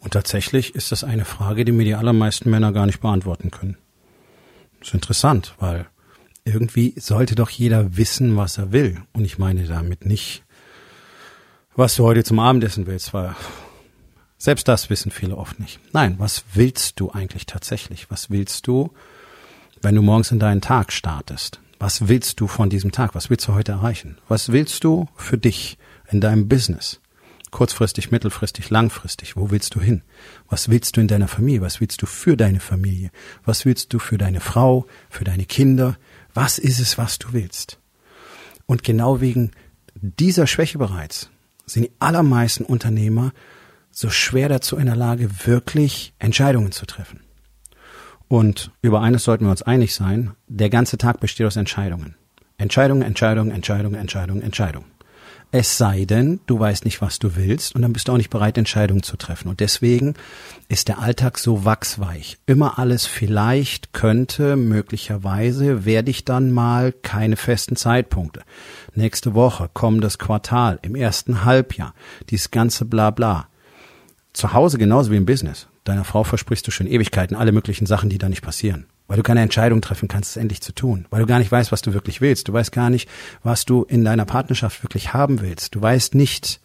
Und tatsächlich ist das eine Frage, die mir die allermeisten Männer gar nicht beantworten können. Das ist interessant, weil irgendwie sollte doch jeder wissen, was er will. Und ich meine damit nicht, was du heute zum Abendessen willst, weil selbst das wissen viele oft nicht. Nein, was willst du eigentlich tatsächlich? Was willst du, wenn du morgens in deinen Tag startest? Was willst du von diesem Tag? Was willst du heute erreichen? Was willst du für dich in deinem Business? Kurzfristig, mittelfristig, langfristig. Wo willst du hin? Was willst du in deiner Familie? Was willst du für deine Familie? Was willst du für deine Frau, für deine Kinder? Was ist es, was du willst? Und genau wegen dieser Schwäche bereits sind die allermeisten Unternehmer so schwer dazu in der Lage, wirklich Entscheidungen zu treffen. Und über eines sollten wir uns einig sein, der ganze Tag besteht aus Entscheidungen. Entscheidungen, Entscheidungen, Entscheidungen, Entscheidungen, Entscheidungen. Es sei denn, du weißt nicht, was du willst und dann bist du auch nicht bereit, Entscheidungen zu treffen. Und deswegen ist der Alltag so wachsweich. Immer alles vielleicht, könnte, möglicherweise, werde ich dann mal keine festen Zeitpunkte. Nächste Woche, kommendes Quartal, im ersten Halbjahr, dieses ganze Blabla. Zu Hause genauso wie im Business. Deiner Frau versprichst du schon Ewigkeiten alle möglichen Sachen, die da nicht passieren weil du keine Entscheidung treffen kannst, es endlich zu tun, weil du gar nicht weißt, was du wirklich willst. Du weißt gar nicht, was du in deiner Partnerschaft wirklich haben willst. Du weißt nicht,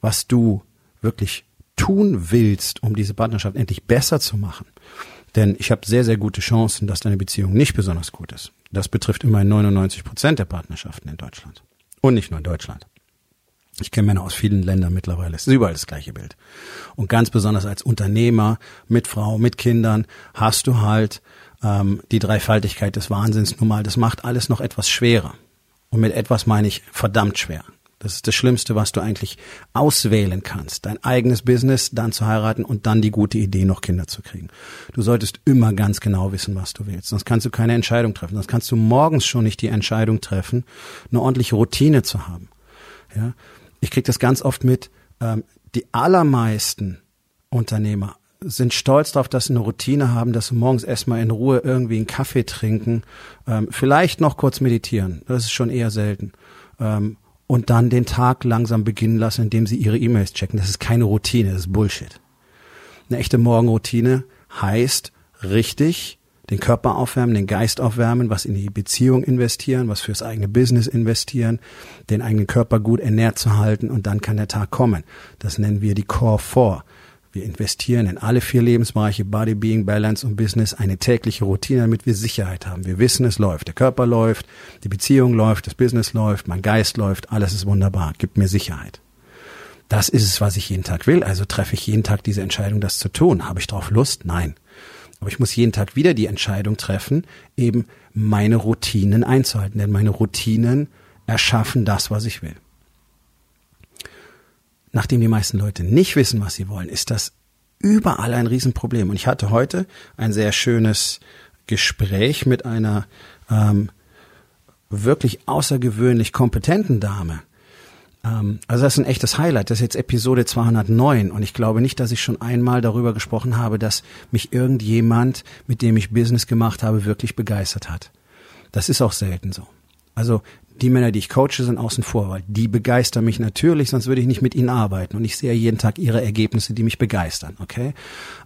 was du wirklich tun willst, um diese Partnerschaft endlich besser zu machen. Denn ich habe sehr, sehr gute Chancen, dass deine Beziehung nicht besonders gut ist. Das betrifft immerhin 99 Prozent der Partnerschaften in Deutschland. Und nicht nur in Deutschland. Ich kenne Männer aus vielen Ländern mittlerweile. Es ist überall das gleiche Bild. Und ganz besonders als Unternehmer mit Frau, mit Kindern hast du halt ähm, die Dreifaltigkeit des Wahnsinns nun mal, das macht alles noch etwas schwerer. Und mit etwas meine ich verdammt schwer. Das ist das Schlimmste, was du eigentlich auswählen kannst. Dein eigenes Business, dann zu heiraten und dann die gute Idee, noch Kinder zu kriegen. Du solltest immer ganz genau wissen, was du willst. Sonst kannst du keine Entscheidung treffen. Sonst kannst du morgens schon nicht die Entscheidung treffen, eine ordentliche Routine zu haben. Ja? Ich krieg das ganz oft mit. Ähm, die allermeisten Unternehmer sind stolz darauf, dass sie eine Routine haben, dass sie morgens erstmal in Ruhe irgendwie einen Kaffee trinken, ähm, vielleicht noch kurz meditieren, das ist schon eher selten. Ähm, und dann den Tag langsam beginnen lassen, indem sie ihre E-Mails checken. Das ist keine Routine, das ist Bullshit. Eine echte Morgenroutine heißt richtig den Körper aufwärmen, den Geist aufwärmen, was in die Beziehung investieren, was fürs eigene Business investieren, den eigenen Körper gut ernährt zu halten und dann kann der Tag kommen. Das nennen wir die Core 4. Wir investieren in alle vier Lebensbereiche Body, Being, Balance und Business eine tägliche Routine, damit wir Sicherheit haben. Wir wissen, es läuft. Der Körper läuft, die Beziehung läuft, das Business läuft, mein Geist läuft, alles ist wunderbar, gibt mir Sicherheit. Das ist es, was ich jeden Tag will. Also treffe ich jeden Tag diese Entscheidung, das zu tun. Habe ich darauf Lust? Nein. Aber ich muss jeden Tag wieder die Entscheidung treffen, eben meine Routinen einzuhalten. Denn meine Routinen erschaffen das, was ich will nachdem die meisten Leute nicht wissen, was sie wollen, ist das überall ein Riesenproblem. Und ich hatte heute ein sehr schönes Gespräch mit einer ähm, wirklich außergewöhnlich kompetenten Dame. Ähm, also das ist ein echtes Highlight. Das ist jetzt Episode 209 und ich glaube nicht, dass ich schon einmal darüber gesprochen habe, dass mich irgendjemand, mit dem ich Business gemacht habe, wirklich begeistert hat. Das ist auch selten so. Also die Männer, die ich coache, sind außen vor, weil die begeistern mich natürlich, sonst würde ich nicht mit ihnen arbeiten. Und ich sehe jeden Tag ihre Ergebnisse, die mich begeistern, okay?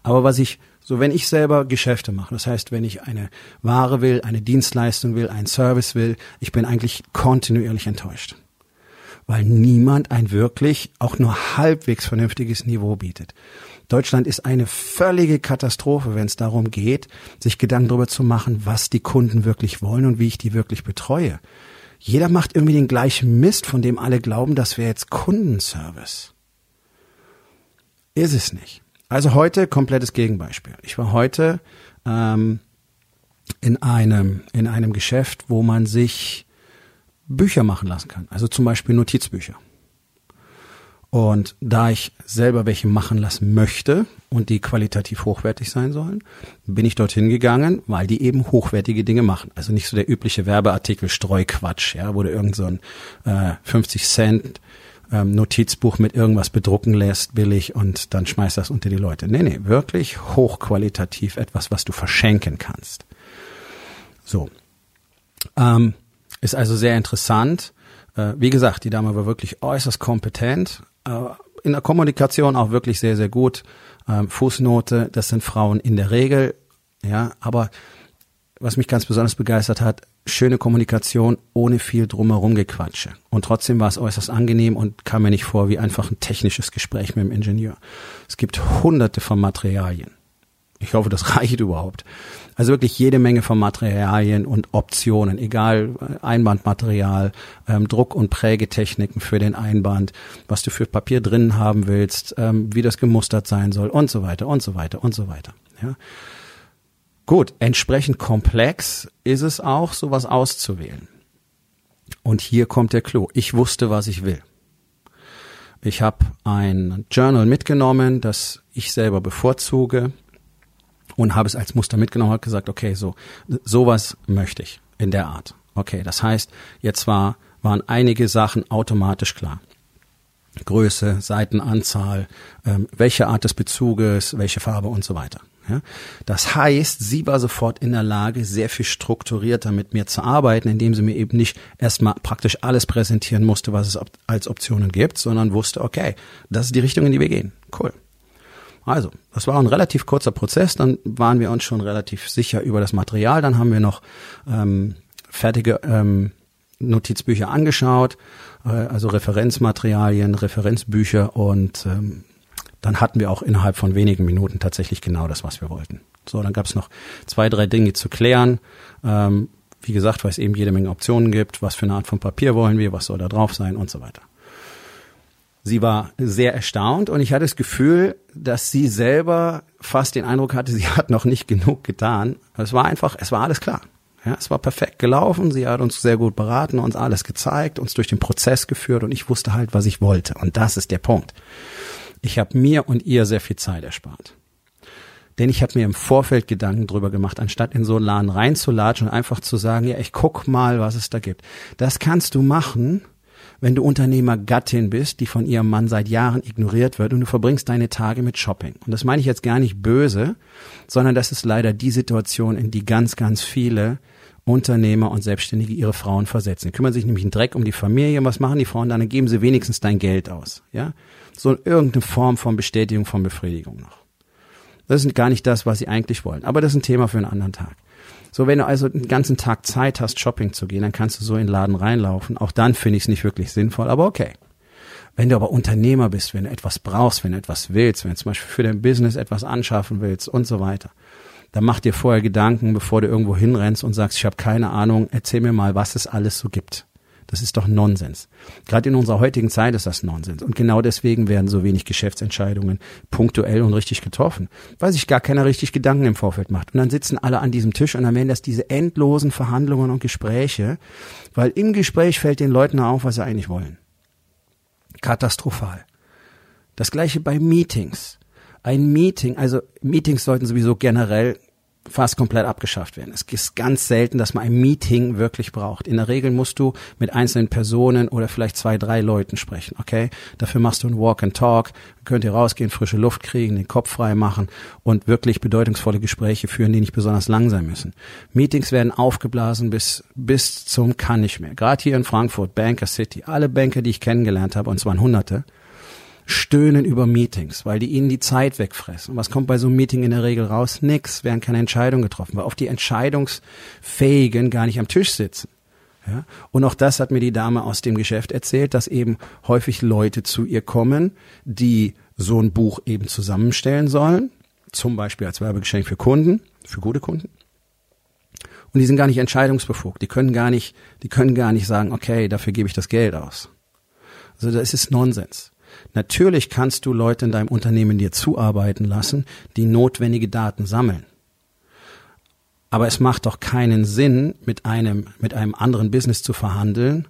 Aber was ich, so wenn ich selber Geschäfte mache, das heißt, wenn ich eine Ware will, eine Dienstleistung will, einen Service will, ich bin eigentlich kontinuierlich enttäuscht. Weil niemand ein wirklich, auch nur halbwegs vernünftiges Niveau bietet. Deutschland ist eine völlige Katastrophe, wenn es darum geht, sich Gedanken darüber zu machen, was die Kunden wirklich wollen und wie ich die wirklich betreue. Jeder macht irgendwie den gleichen Mist, von dem alle glauben, das wäre jetzt Kundenservice. Ist es nicht. Also heute komplettes Gegenbeispiel. Ich war heute ähm, in einem in einem Geschäft, wo man sich Bücher machen lassen kann. Also zum Beispiel Notizbücher. Und da ich selber welche machen lassen möchte und die qualitativ hochwertig sein sollen, bin ich dorthin gegangen, weil die eben hochwertige Dinge machen. Also nicht so der übliche Werbeartikel Streuquatsch, ja, wo du irgend so ein äh, 50 Cent ähm, Notizbuch mit irgendwas bedrucken lässt, billig, und dann schmeißt das unter die Leute. Nee, nee, wirklich hochqualitativ etwas, was du verschenken kannst. So. Ähm, ist also sehr interessant. Äh, wie gesagt, die Dame war wirklich äußerst kompetent, in der Kommunikation auch wirklich sehr, sehr gut. Ähm, Fußnote, das sind Frauen in der Regel, ja, aber was mich ganz besonders begeistert hat, schöne Kommunikation ohne viel drumherum gequatsche. Und trotzdem war es äußerst angenehm und kam mir nicht vor wie einfach ein technisches Gespräch mit dem Ingenieur. Es gibt hunderte von Materialien. Ich hoffe, das reicht überhaupt. Also wirklich jede Menge von Materialien und Optionen, egal äh, Einbandmaterial, ähm, Druck- und Prägetechniken für den Einband, was du für Papier drinnen haben willst, ähm, wie das gemustert sein soll und so weiter und so weiter und so weiter. Ja. Gut, entsprechend komplex ist es auch, sowas auszuwählen. Und hier kommt der Clou. Ich wusste, was ich will. Ich habe ein Journal mitgenommen, das ich selber bevorzuge und habe es als Muster mitgenommen, habe gesagt, okay, so sowas möchte ich in der Art. Okay, das heißt, jetzt war waren einige Sachen automatisch klar. Größe, Seitenanzahl, ähm, welche Art des Bezuges, welche Farbe und so weiter. Ja? Das heißt, sie war sofort in der Lage, sehr viel strukturierter mit mir zu arbeiten, indem sie mir eben nicht erstmal praktisch alles präsentieren musste, was es als Optionen gibt, sondern wusste, okay, das ist die Richtung, in die wir gehen. Cool. Also, das war ein relativ kurzer Prozess, dann waren wir uns schon relativ sicher über das Material, dann haben wir noch ähm, fertige ähm, Notizbücher angeschaut, äh, also Referenzmaterialien, Referenzbücher und ähm, dann hatten wir auch innerhalb von wenigen Minuten tatsächlich genau das, was wir wollten. So, dann gab es noch zwei, drei Dinge zu klären. Ähm, wie gesagt, weil es eben jede Menge Optionen gibt, was für eine Art von Papier wollen wir, was soll da drauf sein und so weiter. Sie war sehr erstaunt und ich hatte das Gefühl, dass sie selber fast den Eindruck hatte, sie hat noch nicht genug getan. Es war einfach, es war alles klar. Ja, es war perfekt gelaufen. Sie hat uns sehr gut beraten, uns alles gezeigt, uns durch den Prozess geführt und ich wusste halt, was ich wollte. Und das ist der Punkt. Ich habe mir und ihr sehr viel Zeit erspart. Denn ich habe mir im Vorfeld Gedanken drüber gemacht, anstatt in so einen Laden reinzulatschen und einfach zu sagen, ja, ich guck mal, was es da gibt. Das kannst du machen, wenn du Unternehmergattin bist, die von ihrem Mann seit Jahren ignoriert wird und du verbringst deine Tage mit Shopping. Und das meine ich jetzt gar nicht böse, sondern das ist leider die Situation, in die ganz, ganz viele Unternehmer und Selbstständige ihre Frauen versetzen. Die kümmern sich nämlich einen Dreck um die Familie. Und was machen die Frauen dann? Dann geben sie wenigstens dein Geld aus. Ja, so irgendeine Form von Bestätigung, von Befriedigung noch. Das ist gar nicht das, was sie eigentlich wollen. Aber das ist ein Thema für einen anderen Tag. So, wenn du also den ganzen Tag Zeit hast, Shopping zu gehen, dann kannst du so in den Laden reinlaufen. Auch dann finde ich es nicht wirklich sinnvoll, aber okay. Wenn du aber Unternehmer bist, wenn du etwas brauchst, wenn du etwas willst, wenn du zum Beispiel für dein Business etwas anschaffen willst und so weiter, dann mach dir vorher Gedanken, bevor du irgendwo hinrennst und sagst, ich habe keine Ahnung, erzähl mir mal, was es alles so gibt. Das ist doch Nonsens. Gerade in unserer heutigen Zeit ist das Nonsens. Und genau deswegen werden so wenig Geschäftsentscheidungen punktuell und richtig getroffen, weil sich gar keiner richtig Gedanken im Vorfeld macht. Und dann sitzen alle an diesem Tisch und dann werden das diese endlosen Verhandlungen und Gespräche, weil im Gespräch fällt den Leuten auf, was sie eigentlich wollen. Katastrophal. Das gleiche bei Meetings. Ein Meeting, also Meetings sollten sowieso generell fast komplett abgeschafft werden. Es ist ganz selten, dass man ein Meeting wirklich braucht. In der Regel musst du mit einzelnen Personen oder vielleicht zwei, drei Leuten sprechen, okay? Dafür machst du ein Walk and Talk, könnt ihr rausgehen, frische Luft kriegen, den Kopf frei machen und wirklich bedeutungsvolle Gespräche führen, die nicht besonders lang sein müssen. Meetings werden aufgeblasen bis, bis zum kann nicht mehr. Gerade hier in Frankfurt, Banker City, alle Banker, die ich kennengelernt habe, und zwar hunderte, stöhnen über Meetings, weil die ihnen die Zeit wegfressen. Und was kommt bei so einem Meeting in der Regel raus? Nix, werden keine Entscheidungen getroffen, weil oft die Entscheidungsfähigen gar nicht am Tisch sitzen. Ja? Und auch das hat mir die Dame aus dem Geschäft erzählt, dass eben häufig Leute zu ihr kommen, die so ein Buch eben zusammenstellen sollen, zum Beispiel als Werbegeschenk für Kunden, für gute Kunden. Und die sind gar nicht entscheidungsbefugt. Die können gar nicht, die können gar nicht sagen, okay, dafür gebe ich das Geld aus. Also das ist Nonsens. Natürlich kannst du Leute in deinem Unternehmen dir zuarbeiten lassen, die notwendige Daten sammeln. Aber es macht doch keinen Sinn, mit einem, mit einem anderen Business zu verhandeln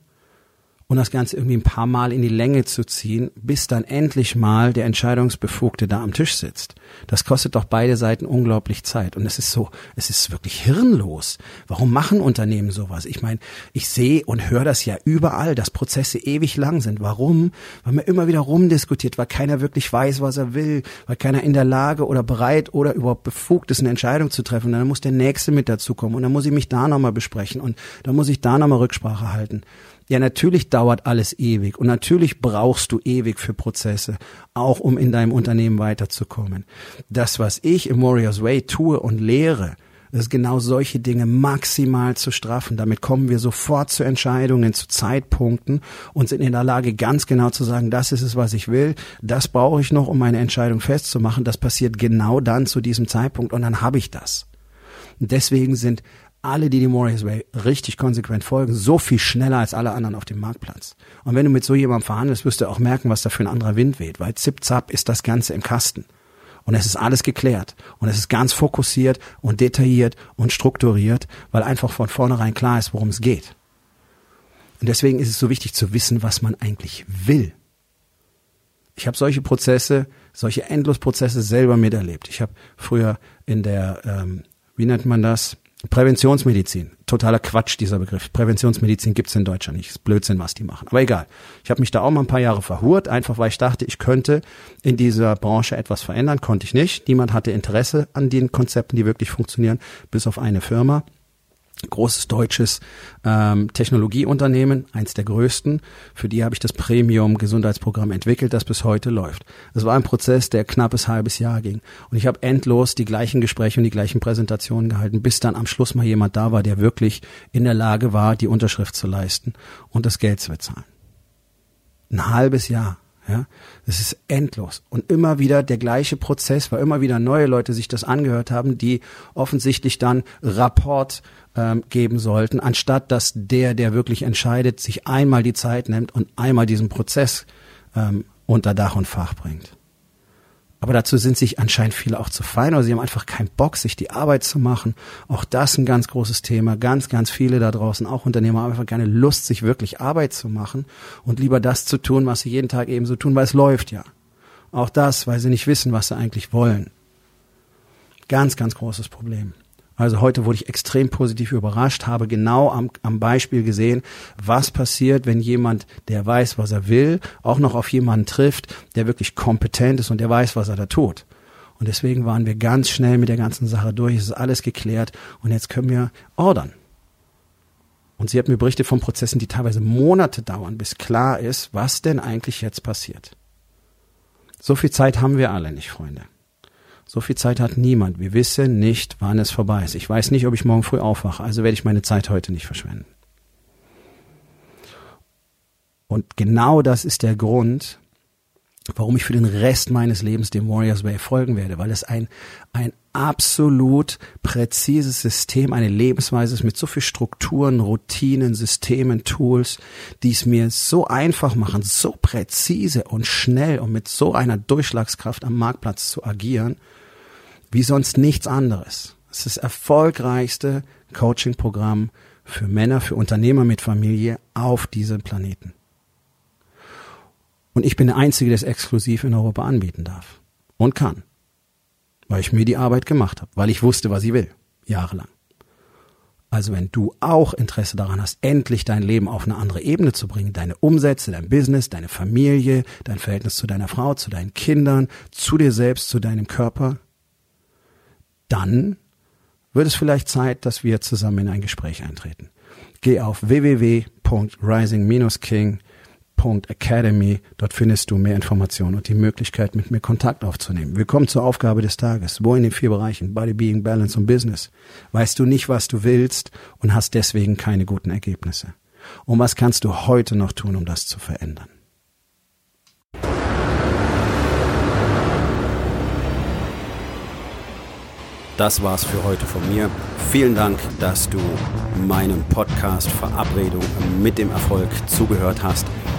und das Ganze irgendwie ein paar Mal in die Länge zu ziehen, bis dann endlich mal der Entscheidungsbefugte da am Tisch sitzt. Das kostet doch beide Seiten unglaublich Zeit. Und es ist so, es ist wirklich hirnlos. Warum machen Unternehmen sowas? Ich meine, ich sehe und höre das ja überall, dass Prozesse ewig lang sind. Warum? Weil man immer wieder rumdiskutiert, weil keiner wirklich weiß, was er will, weil keiner in der Lage oder bereit oder überhaupt befugt ist, eine Entscheidung zu treffen. Und dann muss der Nächste mit dazukommen und dann muss ich mich da nochmal besprechen und dann muss ich da nochmal Rücksprache halten. Ja, natürlich dauert alles ewig und natürlich brauchst du ewig für Prozesse, auch um in deinem Unternehmen weiterzukommen. Das, was ich im Warriors Way tue und lehre, ist genau solche Dinge maximal zu straffen. Damit kommen wir sofort zu Entscheidungen, zu Zeitpunkten und sind in der Lage, ganz genau zu sagen, das ist es, was ich will, das brauche ich noch, um meine Entscheidung festzumachen. Das passiert genau dann zu diesem Zeitpunkt und dann habe ich das. Und deswegen sind alle, die dem Warriors Way richtig konsequent folgen, so viel schneller als alle anderen auf dem Marktplatz. Und wenn du mit so jemandem verhandelst, wirst du auch merken, was da für ein anderer Wind weht, weil zip-zap ist das Ganze im Kasten. Und es ist alles geklärt. Und es ist ganz fokussiert und detailliert und strukturiert, weil einfach von vornherein klar ist, worum es geht. Und deswegen ist es so wichtig zu wissen, was man eigentlich will. Ich habe solche Prozesse, solche Endlosprozesse selber miterlebt. Ich habe früher in der, ähm, wie nennt man das, Präventionsmedizin. Totaler Quatsch, dieser Begriff. Präventionsmedizin gibt's in Deutschland nicht. Ist Blödsinn, was die machen. Aber egal. Ich habe mich da auch mal ein paar Jahre verhurt, einfach weil ich dachte, ich könnte in dieser Branche etwas verändern. Konnte ich nicht. Niemand hatte Interesse an den Konzepten, die wirklich funktionieren, bis auf eine Firma großes deutsches ähm, Technologieunternehmen, eins der größten. Für die habe ich das Premium Gesundheitsprogramm entwickelt, das bis heute läuft. Das war ein Prozess, der knappes halbes Jahr ging. Und ich habe endlos die gleichen Gespräche und die gleichen Präsentationen gehalten, bis dann am Schluss mal jemand da war, der wirklich in der Lage war, die Unterschrift zu leisten und das Geld zu bezahlen. Ein halbes Jahr. Ja, das ist endlos. Und immer wieder der gleiche Prozess, weil immer wieder neue Leute sich das angehört haben, die offensichtlich dann Rapport ähm, geben sollten, anstatt dass der, der wirklich entscheidet, sich einmal die Zeit nimmt und einmal diesen Prozess ähm, unter Dach und Fach bringt. Aber dazu sind sich anscheinend viele auch zu fein oder sie haben einfach keinen Bock, sich die Arbeit zu machen. Auch das ein ganz großes Thema. Ganz, ganz viele da draußen, auch Unternehmer, haben einfach keine Lust, sich wirklich Arbeit zu machen und lieber das zu tun, was sie jeden Tag eben so tun, weil es läuft ja. Auch das, weil sie nicht wissen, was sie eigentlich wollen. Ganz, ganz großes Problem. Also heute wurde ich extrem positiv überrascht, habe genau am, am Beispiel gesehen, was passiert, wenn jemand, der weiß, was er will, auch noch auf jemanden trifft, der wirklich kompetent ist und der weiß, was er da tut. Und deswegen waren wir ganz schnell mit der ganzen Sache durch. Es ist alles geklärt und jetzt können wir ordern. Und sie hat mir berichtet von Prozessen, die teilweise Monate dauern, bis klar ist, was denn eigentlich jetzt passiert. So viel Zeit haben wir alle nicht, Freunde. So viel Zeit hat niemand. Wir wissen nicht, wann es vorbei ist. Ich weiß nicht, ob ich morgen früh aufwache, also werde ich meine Zeit heute nicht verschwenden. Und genau das ist der Grund, warum ich für den Rest meines Lebens dem Warriors Way folgen werde, weil es ein, ein absolut präzises System, eine Lebensweise mit so viel Strukturen, Routinen, Systemen, Tools, die es mir so einfach machen, so präzise und schnell und mit so einer Durchschlagskraft am Marktplatz zu agieren, wie sonst nichts anderes. Es ist das erfolgreichste Coaching-Programm für Männer, für Unternehmer mit Familie auf diesem Planeten. Und ich bin der Einzige, der es exklusiv in Europa anbieten darf. Und kann. Weil ich mir die Arbeit gemacht habe, weil ich wusste, was ich will. Jahrelang. Also wenn du auch Interesse daran hast, endlich dein Leben auf eine andere Ebene zu bringen, deine Umsätze, dein Business, deine Familie, dein Verhältnis zu deiner Frau, zu deinen Kindern, zu dir selbst, zu deinem Körper, dann wird es vielleicht Zeit, dass wir zusammen in ein Gespräch eintreten. Geh auf www.rising-king.academy. Dort findest du mehr Informationen und die Möglichkeit, mit mir Kontakt aufzunehmen. Willkommen zur Aufgabe des Tages. Wo in den vier Bereichen Body, Being, Balance und Business weißt du nicht, was du willst und hast deswegen keine guten Ergebnisse. Und was kannst du heute noch tun, um das zu verändern? Das war's für heute von mir. Vielen Dank, dass du meinem Podcast Verabredung mit dem Erfolg zugehört hast.